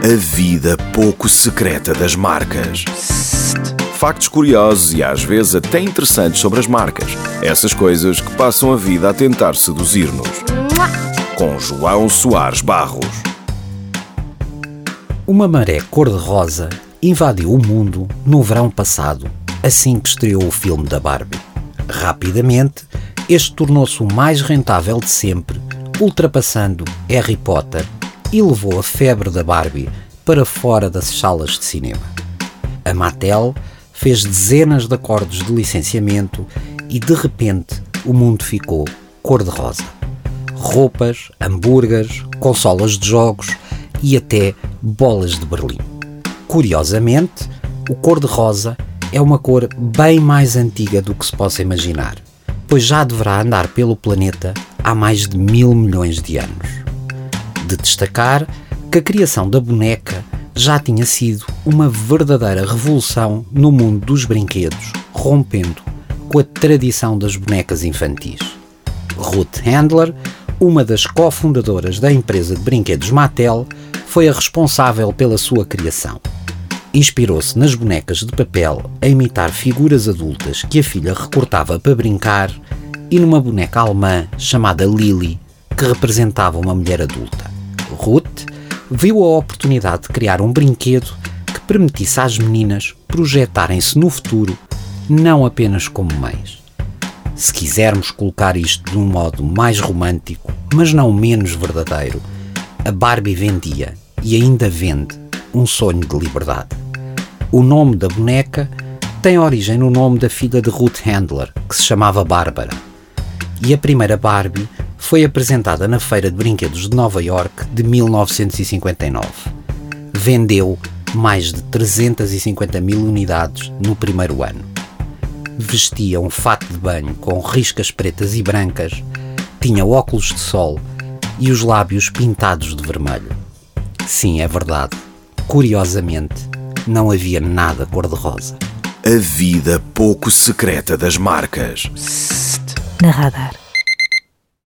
A vida pouco secreta das marcas. Factos curiosos e às vezes até interessantes sobre as marcas. Essas coisas que passam a vida a tentar seduzir-nos. Com João Soares Barros. Uma maré cor-de-rosa invadiu o mundo no verão passado, assim que estreou o filme da Barbie. Rapidamente, este tornou-se o mais rentável de sempre, ultrapassando Harry Potter e levou a febre da Barbie para fora das salas de cinema. A Mattel fez dezenas de acordos de licenciamento e de repente o mundo ficou cor-de-rosa. Roupas, hambúrgueres, consolas de jogos e até bolas de Berlim. Curiosamente, o cor-de-rosa é uma cor bem mais antiga do que se possa imaginar, pois já deverá andar pelo planeta há mais de mil milhões de anos. De destacar que a criação da boneca já tinha sido uma verdadeira revolução no mundo dos brinquedos, rompendo com a tradição das bonecas infantis. Ruth Handler, uma das cofundadoras da empresa de brinquedos Mattel, foi a responsável pela sua criação. Inspirou-se nas bonecas de papel a imitar figuras adultas que a filha recortava para brincar e numa boneca alemã chamada Lily, que representava uma mulher adulta. Ruth viu a oportunidade de criar um brinquedo que permitisse às meninas projetarem-se no futuro, não apenas como mães. Se quisermos colocar isto de um modo mais romântico, mas não menos verdadeiro, a Barbie vendia e ainda vende um sonho de liberdade. O nome da boneca tem origem no nome da filha de Ruth Handler, que se chamava Bárbara. E a primeira Barbie foi apresentada na Feira de Brinquedos de Nova York de 1959. Vendeu mais de 350 mil unidades no primeiro ano. Vestia um fato de banho com riscas pretas e brancas, tinha óculos de sol e os lábios pintados de vermelho. Sim, é verdade. Curiosamente, não havia nada cor-de-rosa. A vida pouco secreta das marcas. Na radar.